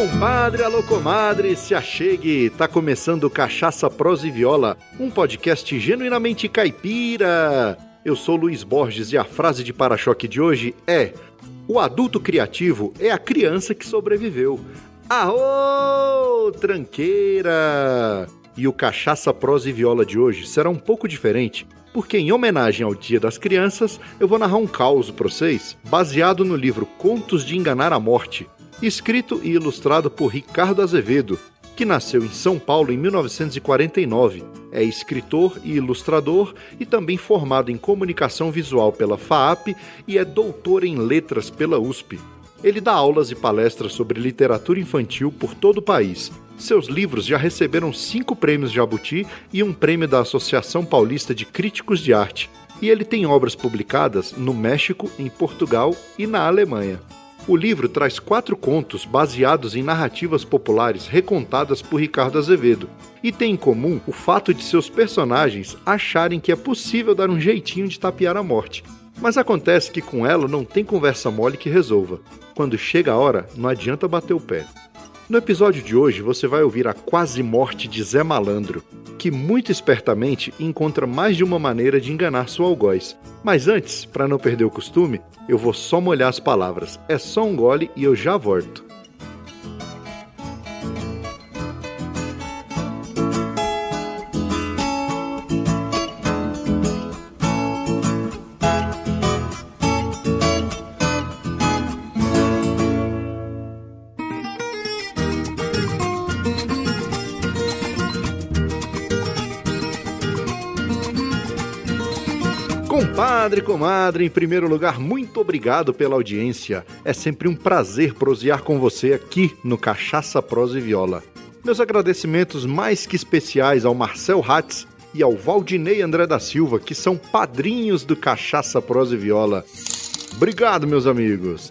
compadre, alô comadre, se achegue, tá começando Cachaça, Prosa e Viola, um podcast genuinamente caipira. Eu sou Luiz Borges e a frase de para-choque de hoje é: O adulto criativo é a criança que sobreviveu. Aô, tranqueira! E o Cachaça, Prosa e Viola de hoje será um pouco diferente, porque em homenagem ao Dia das Crianças, eu vou narrar um caos para vocês, baseado no livro Contos de Enganar a Morte, escrito e ilustrado por Ricardo Azevedo, que nasceu em São Paulo em 1949. É escritor e ilustrador e também formado em comunicação visual pela FAAP e é doutor em letras pela USP. Ele dá aulas e palestras sobre literatura infantil por todo o país. Seus livros já receberam cinco prêmios Jabuti e um prêmio da Associação Paulista de Críticos de Arte. E ele tem obras publicadas no México, em Portugal e na Alemanha. O livro traz quatro contos baseados em narrativas populares recontadas por Ricardo Azevedo e tem em comum o fato de seus personagens acharem que é possível dar um jeitinho de tapear a morte. Mas acontece que com ela não tem conversa mole que resolva. Quando chega a hora, não adianta bater o pé. No episódio de hoje você vai ouvir a quase morte de Zé Malandro, que muito espertamente encontra mais de uma maneira de enganar seu algoz. Mas antes, para não perder o costume, eu vou só molhar as palavras. É só um gole e eu já volto. Compadre, comadre, em primeiro lugar, muito obrigado pela audiência. É sempre um prazer prosear com você aqui no Cachaça, Prosa e Viola. Meus agradecimentos mais que especiais ao Marcel Hatz e ao Valdinei André da Silva, que são padrinhos do Cachaça, Prosa e Viola. Obrigado, meus amigos.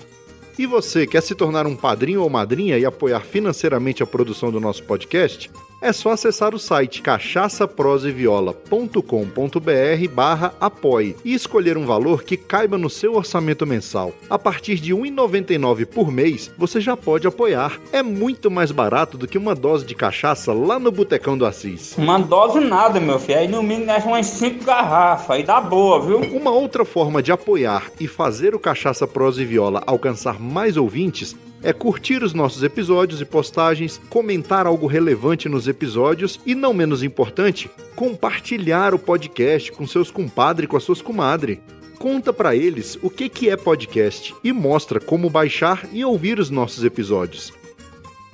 E você quer se tornar um padrinho ou madrinha e apoiar financeiramente a produção do nosso podcast? É só acessar o site cachaçaproseviola.com.br barra apoie e escolher um valor que caiba no seu orçamento mensal. A partir de R$ 1,99 por mês, você já pode apoiar. É muito mais barato do que uma dose de cachaça lá no Botecão do Assis. Uma dose nada, meu filho. Aí no mínimo nós umas 5 garrafas. Aí dá boa, viu? Uma outra forma de apoiar e fazer o Cachaça Prosa e Viola alcançar mais ouvintes é curtir os nossos episódios e postagens, comentar algo relevante nos episódios e, não menos importante, compartilhar o podcast com seus compadres e com as suas comadres. Conta para eles o que, que é podcast e mostra como baixar e ouvir os nossos episódios.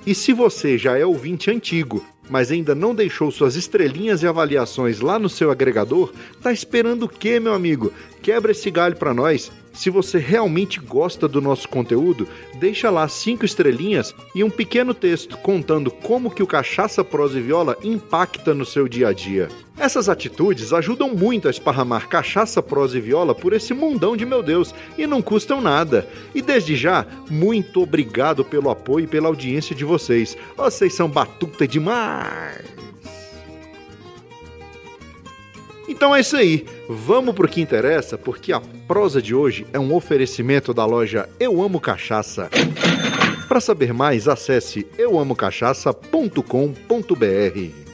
E se você já é ouvinte antigo, mas ainda não deixou suas estrelinhas e avaliações lá no seu agregador, tá esperando o quê, meu amigo? Quebra esse galho para nós se você realmente gosta do nosso conteúdo, deixa lá cinco estrelinhas e um pequeno texto contando como que o Cachaça Prosa e Viola impacta no seu dia a dia. Essas atitudes ajudam muito a esparramar cachaça, prosa e viola por esse mundão de meu Deus e não custam nada. E desde já, muito obrigado pelo apoio e pela audiência de vocês. Vocês são batuta demais! Então é isso aí. Vamos pro que interessa, porque a prosa de hoje é um oferecimento da loja Eu Amo Cachaça. Para saber mais, acesse euamocachaça.com.br.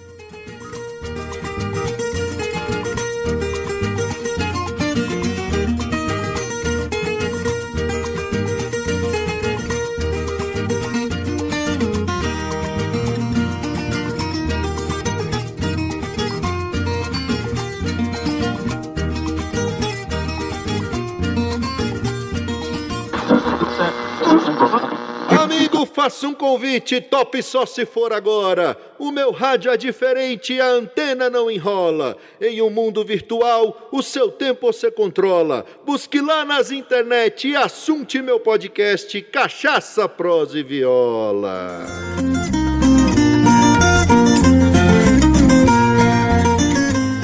Faça um convite, top só se for agora. O meu rádio é diferente, a antena não enrola. Em um mundo virtual, o seu tempo você controla. Busque lá nas internet e assunte meu podcast Cachaça, Prosa e Viola.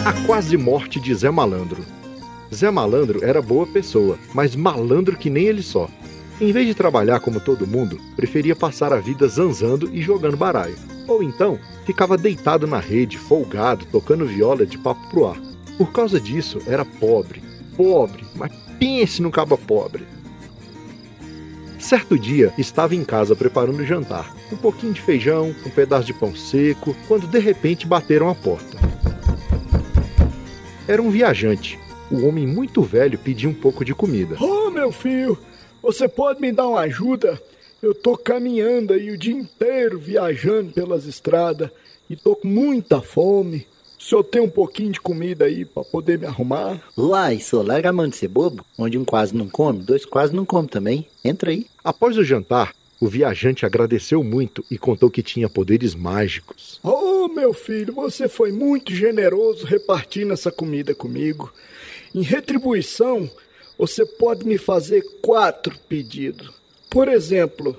A quase morte de Zé Malandro. Zé Malandro era boa pessoa, mas malandro que nem ele só. Em vez de trabalhar como todo mundo, preferia passar a vida zanzando e jogando baralho. Ou então, ficava deitado na rede, folgado, tocando viola de papo pro ar. Por causa disso, era pobre. Pobre, mas pense no cabo pobre. Certo dia, estava em casa preparando o jantar. Um pouquinho de feijão, um pedaço de pão seco, quando de repente bateram a porta. Era um viajante. O homem muito velho pedia um pouco de comida. Oh, meu filho, você pode me dar uma ajuda? Eu tô caminhando aí o dia inteiro viajando pelas estradas e tô com muita fome. O senhor tem um pouquinho de comida aí para poder me arrumar? Uai, só larga a mão de ser bobo. Onde um quase não come, dois quase não come também. Entra aí. Após o jantar, o viajante agradeceu muito e contou que tinha poderes mágicos. Oh, meu filho, você foi muito generoso repartindo essa comida comigo. Em retribuição, você pode me fazer quatro pedidos. Por exemplo,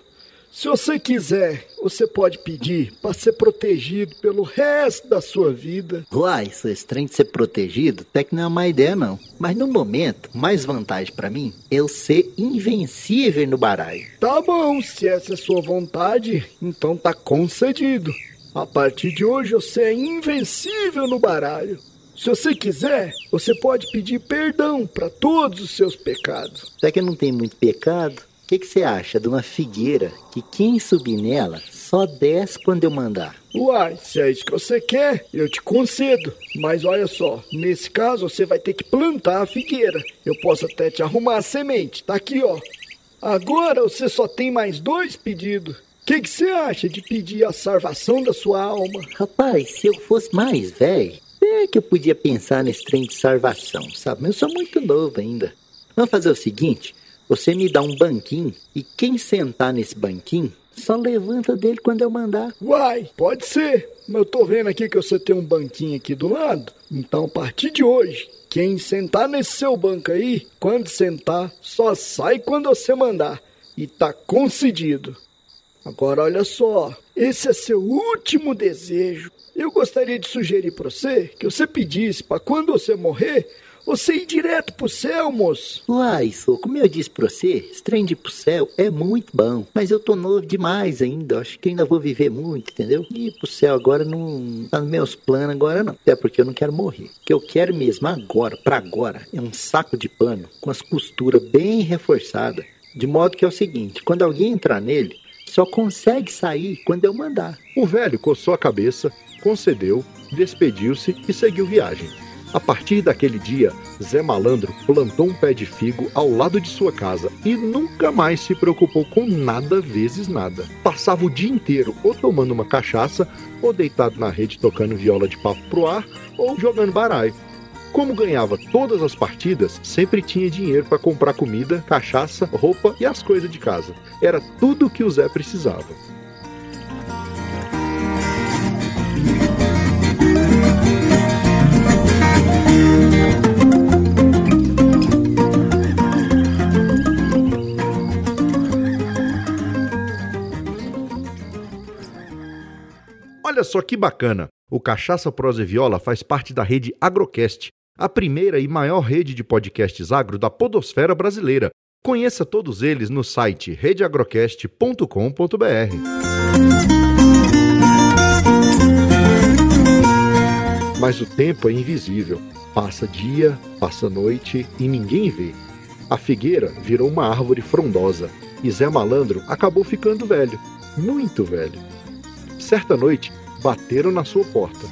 se você quiser, você pode pedir para ser protegido pelo resto da sua vida. Uai, isso estranho de ser protegido, até que não é uma ideia não. Mas no momento, mais vantagem para mim é eu ser invencível no baralho. Tá bom, se essa é sua vontade, então tá concedido. A partir de hoje você é invencível no baralho. Se você quiser, você pode pedir perdão para todos os seus pecados. Até que não tem muito pecado. O que, que você acha de uma figueira que quem subir nela só desce quando eu mandar? Uai, se é isso que você quer, eu te concedo. Mas olha só, nesse caso você vai ter que plantar a figueira. Eu posso até te arrumar a semente, tá aqui ó. Agora você só tem mais dois pedidos. O que, que você acha de pedir a salvação da sua alma? Rapaz, se eu fosse mais velho, é que eu podia pensar nesse trem de salvação, sabe? Mas eu sou muito novo ainda. Vamos fazer o seguinte: você me dá um banquinho e quem sentar nesse banquinho só levanta dele quando eu mandar. Uai, pode ser. Mas eu tô vendo aqui que você tem um banquinho aqui do lado. Então, a partir de hoje, quem sentar nesse seu banco aí, quando sentar, só sai quando você mandar. E tá concedido. Agora olha só, esse é seu último desejo. Eu gostaria de sugerir para você que você pedisse para quando você morrer, você ir direto pro céu, moço. Uai, sou, como eu disse pra você, esse trem de ir pro céu é muito bom. Mas eu tô novo demais ainda, acho que ainda vou viver muito, entendeu? E ir pro céu agora não tá nos meus planos agora não. Até porque eu não quero morrer. O que eu quero mesmo agora, pra agora, é um saco de pano com as costuras bem reforçadas. De modo que é o seguinte, quando alguém entrar nele, só consegue sair quando eu mandar. O velho coçou a cabeça, concedeu, despediu-se e seguiu viagem. A partir daquele dia, Zé Malandro plantou um pé de figo ao lado de sua casa e nunca mais se preocupou com nada vezes nada. Passava o dia inteiro ou tomando uma cachaça, ou deitado na rede tocando viola de papo pro ar, ou jogando baralho. Como ganhava todas as partidas, sempre tinha dinheiro para comprar comida, cachaça, roupa e as coisas de casa. Era tudo o que o Zé precisava. Olha só que bacana! O Cachaça Prosa e Viola faz parte da rede Agrocast, a primeira e maior rede de podcasts agro da podosfera brasileira. Conheça todos eles no site redeagrocast.com.br. Mas o tempo é invisível. Passa dia, passa noite e ninguém vê. A figueira virou uma árvore frondosa e Zé Malandro acabou ficando velho, muito velho. Certa noite, bateram na sua porta.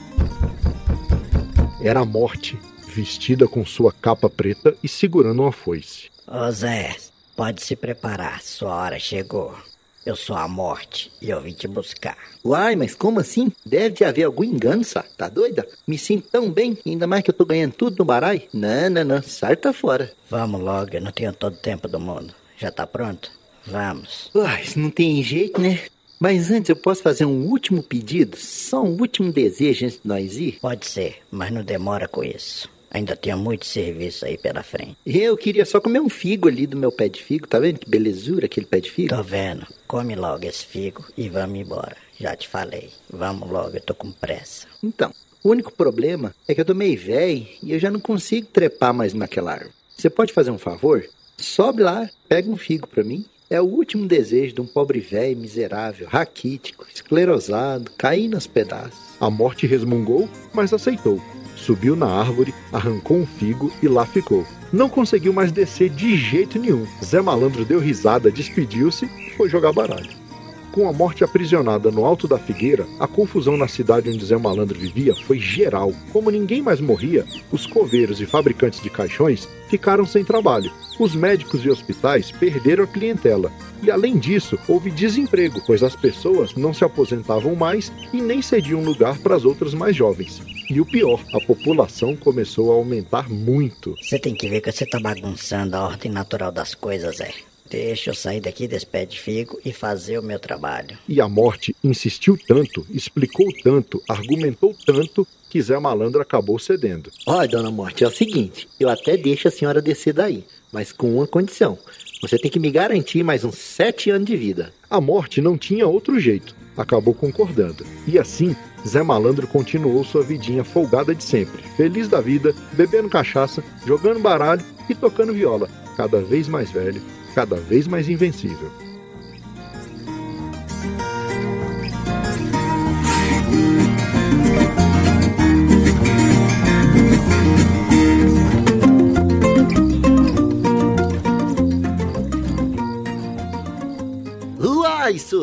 Era a morte, vestida com sua capa preta e segurando uma foice. Ô Zé, pode se preparar, sua hora chegou. Eu sou a morte e eu vim te buscar. Uai, mas como assim? Deve de haver algum engano, só. Tá doida? Me sinto tão bem, ainda mais que eu tô ganhando tudo no baralho. Não, não, não. Sarta fora. Vamos logo, eu não tenho todo o tempo do mundo. Já tá pronto? Vamos. Uai, isso não tem jeito, né? Mas antes eu posso fazer um último pedido? Só um último desejo antes de nós ir? Pode ser, mas não demora com isso. Ainda tenho muito serviço aí pela frente. Eu queria só comer um figo ali do meu pé de figo. Tá vendo que belezura aquele pé de figo? Tô vendo. Come logo esse figo e vamos embora. Já te falei. Vamos logo, eu tô com pressa. Então, o único problema é que eu tô meio velho e eu já não consigo trepar mais naquela árvore. Você pode fazer um favor? Sobe lá, pega um figo pra mim. É o último desejo de um pobre velho miserável, raquítico, esclerosado, caindo aos pedaços. A morte resmungou, mas aceitou. Subiu na árvore, arrancou um figo e lá ficou. Não conseguiu mais descer de jeito nenhum. Zé Malandro deu risada, despediu-se e foi jogar baralho. Com a morte aprisionada no alto da figueira, a confusão na cidade onde Zé Malandro vivia foi geral. Como ninguém mais morria, os coveiros e fabricantes de caixões ficaram sem trabalho. Os médicos e hospitais perderam a clientela. E além disso, houve desemprego, pois as pessoas não se aposentavam mais e nem cediam lugar para as outras mais jovens. E o pior, a população começou a aumentar muito. Você tem que ver que você tá bagunçando a ordem natural das coisas, Zé. Deixa eu sair daqui desse pé de figo e fazer o meu trabalho. E a morte insistiu tanto, explicou tanto, argumentou tanto que Zé Malandro acabou cedendo. Olha, dona Morte, é o seguinte: eu até deixo a senhora descer daí, mas com uma condição. Você tem que me garantir mais uns sete anos de vida. A morte não tinha outro jeito, acabou concordando. E assim, Zé Malandro continuou sua vidinha folgada de sempre, feliz da vida, bebendo cachaça, jogando baralho e tocando viola, cada vez mais velho, cada vez mais invencível.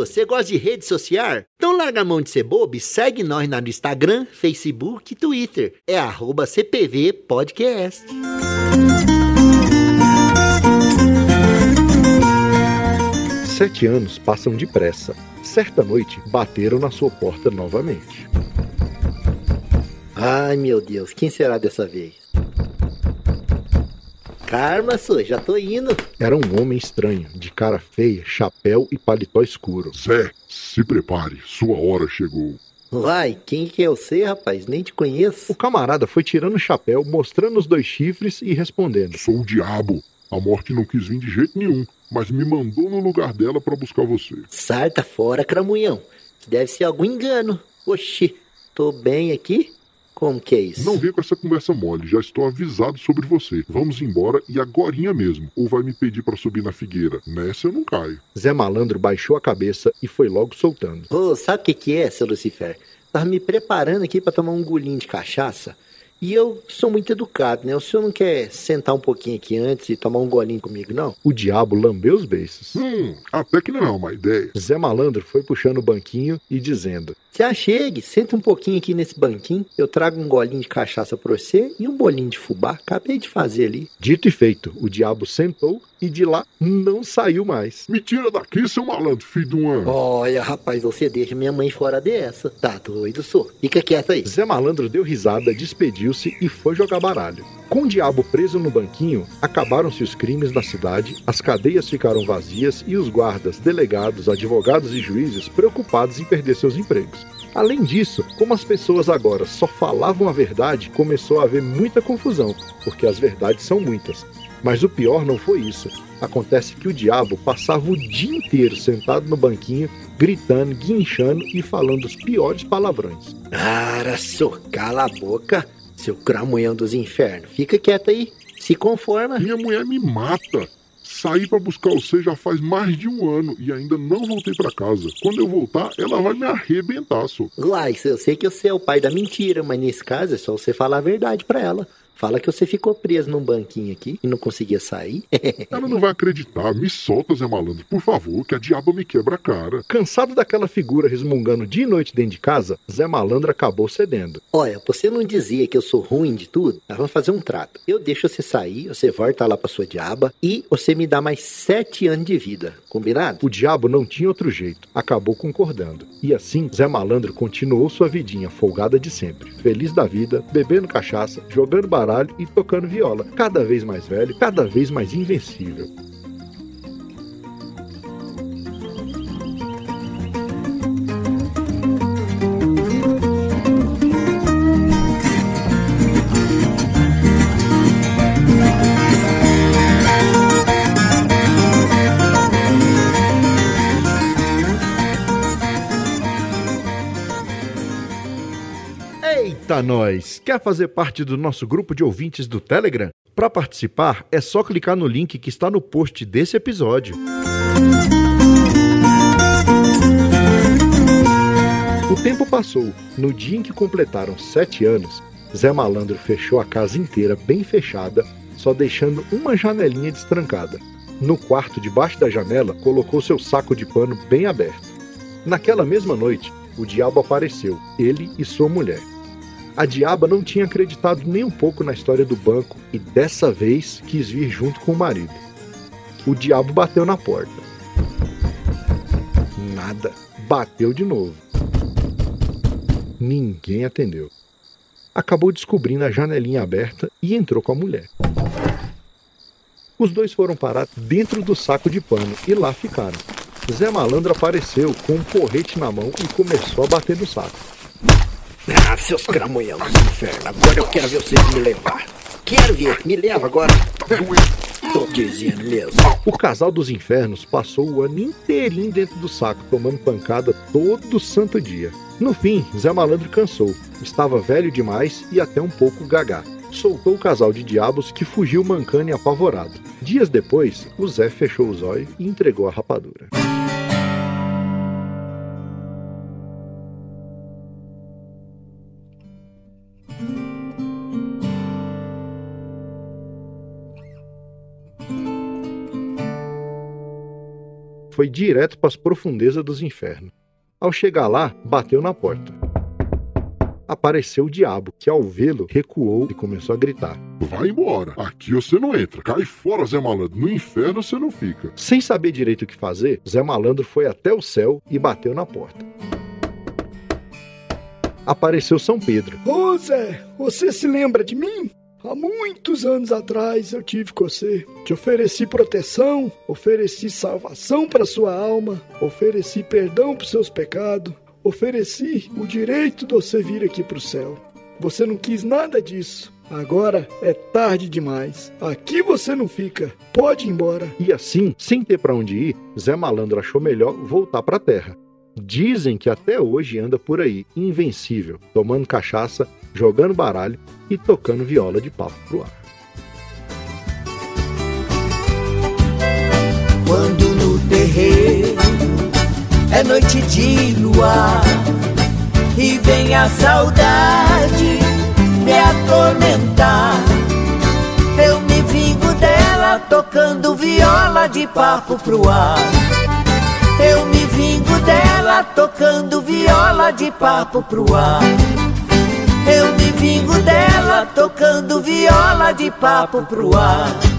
Você gosta de rede social? Então larga a mão de ser bobo e segue nós no Instagram, Facebook e Twitter. É arroba CPV Podcast. Sete anos passam depressa. Certa noite, bateram na sua porta novamente. Ai, meu Deus, quem será dessa vez? Karma, Su, já tô indo. Era um homem estranho, de cara feia, chapéu e paletó escuro. Zé, se prepare, sua hora chegou. Uai, quem que é você, rapaz? Nem te conheço. O camarada foi tirando o chapéu, mostrando os dois chifres e respondendo. Sou o diabo. A morte não quis vir de jeito nenhum, mas me mandou no lugar dela para buscar você. Sarta fora, cramunhão. Deve ser algum engano. Oxi, tô bem aqui? Como que é isso? Não vem com essa conversa mole, já estou avisado sobre você. Vamos embora e agorinha mesmo. Ou vai me pedir para subir na figueira. Nessa eu não caio. Zé Malandro baixou a cabeça e foi logo soltando. Ô, sabe o que que é, seu Lucifer? Tava me preparando aqui para tomar um golinho de cachaça. E eu sou muito educado, né? O senhor não quer sentar um pouquinho aqui antes e tomar um golinho comigo, não? O diabo lambeu os beiços. Hum, até que não é uma ideia. Zé Malandro foi puxando o banquinho e dizendo: Se achegue, senta um pouquinho aqui nesse banquinho. Eu trago um golinho de cachaça pra você e um bolinho de fubá. Acabei de fazer ali. Dito e feito, o diabo sentou e de lá não saiu mais. Me tira daqui, seu malandro, filho de uma. Olha, rapaz, você deixa minha mãe fora dessa. Tá doido, sou. Fica quieto aí. Zé Malandro deu risada, despediu-se e foi jogar baralho. Com o diabo preso no banquinho, acabaram-se os crimes na cidade, as cadeias ficaram vazias e os guardas, delegados, advogados e juízes preocupados em perder seus empregos. Além disso, como as pessoas agora só falavam a verdade, começou a haver muita confusão, porque as verdades são muitas. Mas o pior não foi isso. Acontece que o diabo passava o dia inteiro sentado no banquinho, gritando, guinchando e falando os piores palavrões. Cara, sou, cala a boca, seu cramunhão dos infernos. Fica quieto aí. Se conforma. Minha mulher me mata. Saí para buscar você já faz mais de um ano e ainda não voltei para casa. Quando eu voltar, ela vai me arrebentar, só. Uai, eu sei que você é o pai da mentira, mas nesse caso é só você falar a verdade pra ela. Fala que você ficou preso num banquinho aqui e não conseguia sair. Ela não vai acreditar. Me solta, Zé Malandro, por favor, que a diaba me quebra a cara. Cansado daquela figura resmungando dia e noite dentro de casa, Zé Malandro acabou cedendo. Olha, você não dizia que eu sou ruim de tudo? Nós vamos fazer um trato. Eu deixo você sair, você volta lá pra sua diaba e você me dá mais sete anos de vida. Combinado? O diabo não tinha outro jeito, acabou concordando. E assim, Zé Malandro continuou sua vidinha folgada de sempre, feliz da vida, bebendo cachaça, jogando baralho e tocando viola, cada vez mais velho, cada vez mais invencível. Eita nós! Quer fazer parte do nosso grupo de ouvintes do Telegram? Para participar, é só clicar no link que está no post desse episódio. O tempo passou. No dia em que completaram sete anos, Zé Malandro fechou a casa inteira bem fechada, só deixando uma janelinha destrancada. No quarto debaixo da janela, colocou seu saco de pano bem aberto. Naquela mesma noite, o diabo apareceu, ele e sua mulher. A diaba não tinha acreditado nem um pouco na história do banco e dessa vez quis vir junto com o marido. O diabo bateu na porta. Nada. Bateu de novo. Ninguém atendeu. Acabou descobrindo a janelinha aberta e entrou com a mulher. Os dois foram parar dentro do saco de pano e lá ficaram. Zé Malandro apareceu com um porrete na mão e começou a bater no saco. Ah, seus cramunhões do inferno, agora eu quero ver vocês me levar. Quero ver, me leva agora. Tô dizendo mesmo. O casal dos infernos passou o ano inteirinho dentro do saco, tomando pancada todo santo dia. No fim, Zé Malandro cansou. Estava velho demais e até um pouco gagá. Soltou o casal de diabos que fugiu mancando e apavorado. Dias depois, o Zé fechou os olhos e entregou a rapadura. Foi direto para as profundezas dos infernos. Ao chegar lá, bateu na porta. Apareceu o diabo, que ao vê-lo recuou e começou a gritar. Vai embora. Aqui você não entra. Cai fora, Zé Malandro. No inferno você não fica. Sem saber direito o que fazer, Zé Malandro foi até o céu e bateu na porta. Apareceu São Pedro. Ô Zé, você se lembra de mim? Há muitos anos atrás eu tive com você. Te ofereci proteção, ofereci salvação para sua alma, ofereci perdão para seus pecados, ofereci o direito de você vir aqui para o céu. Você não quis nada disso. Agora é tarde demais. Aqui você não fica. Pode ir embora. E assim, sem ter para onde ir, Zé Malandro achou melhor voltar para a terra. Dizem que até hoje anda por aí, invencível, tomando cachaça, jogando baralho e tocando viola de papo pro ar. Quando no terreiro é noite de luar e vem a saudade me atormentar. Eu me vingo dela tocando viola de papo pro ar. Eu me dela tocando viola de papo pro ar. Eu me vingo dela tocando viola de papo pro ar.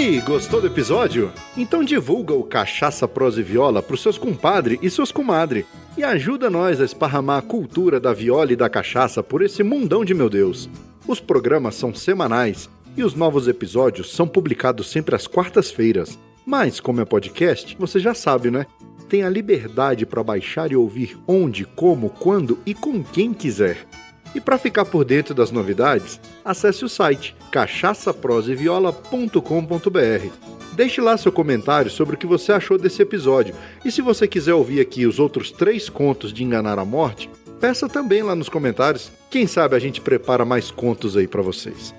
Aí, gostou do episódio? Então divulga o Cachaça Prosa e Viola pros seus compadre e suas comadre e ajuda nós a esparramar a cultura da viola e da cachaça por esse mundão de meu Deus. Os programas são semanais e os novos episódios são publicados sempre às quartas-feiras. Mas, como é podcast, você já sabe, né? Tem a liberdade para baixar e ouvir onde, como, quando e com quem quiser. E para ficar por dentro das novidades, acesse o site cachaçaproseviola.com.br. Deixe lá seu comentário sobre o que você achou desse episódio. E se você quiser ouvir aqui os outros três contos de Enganar a Morte, peça também lá nos comentários. Quem sabe a gente prepara mais contos aí para vocês.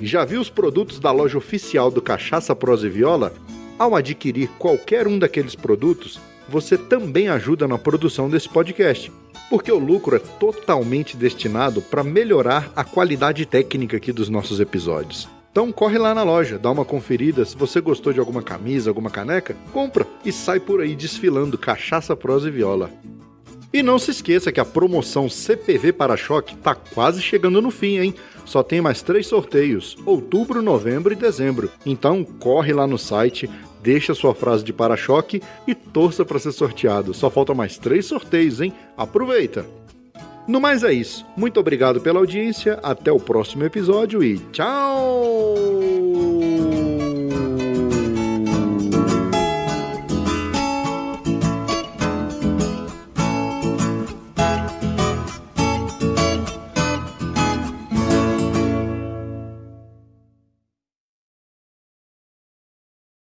Já viu os produtos da loja oficial do Cachaça Prosa e Viola? Ao adquirir qualquer um daqueles produtos, você também ajuda na produção desse podcast, porque o lucro é totalmente destinado para melhorar a qualidade técnica aqui dos nossos episódios. Então corre lá na loja, dá uma conferida, se você gostou de alguma camisa, alguma caneca, compra e sai por aí desfilando cachaça, prosa e viola. E não se esqueça que a promoção CPV Para-Choque tá quase chegando no fim, hein? Só tem mais três sorteios: outubro, novembro e dezembro. Então corre lá no site, deixa sua frase de para-choque e torça para ser sorteado. Só faltam mais três sorteios, hein? Aproveita! No mais é isso. Muito obrigado pela audiência, até o próximo episódio e tchau!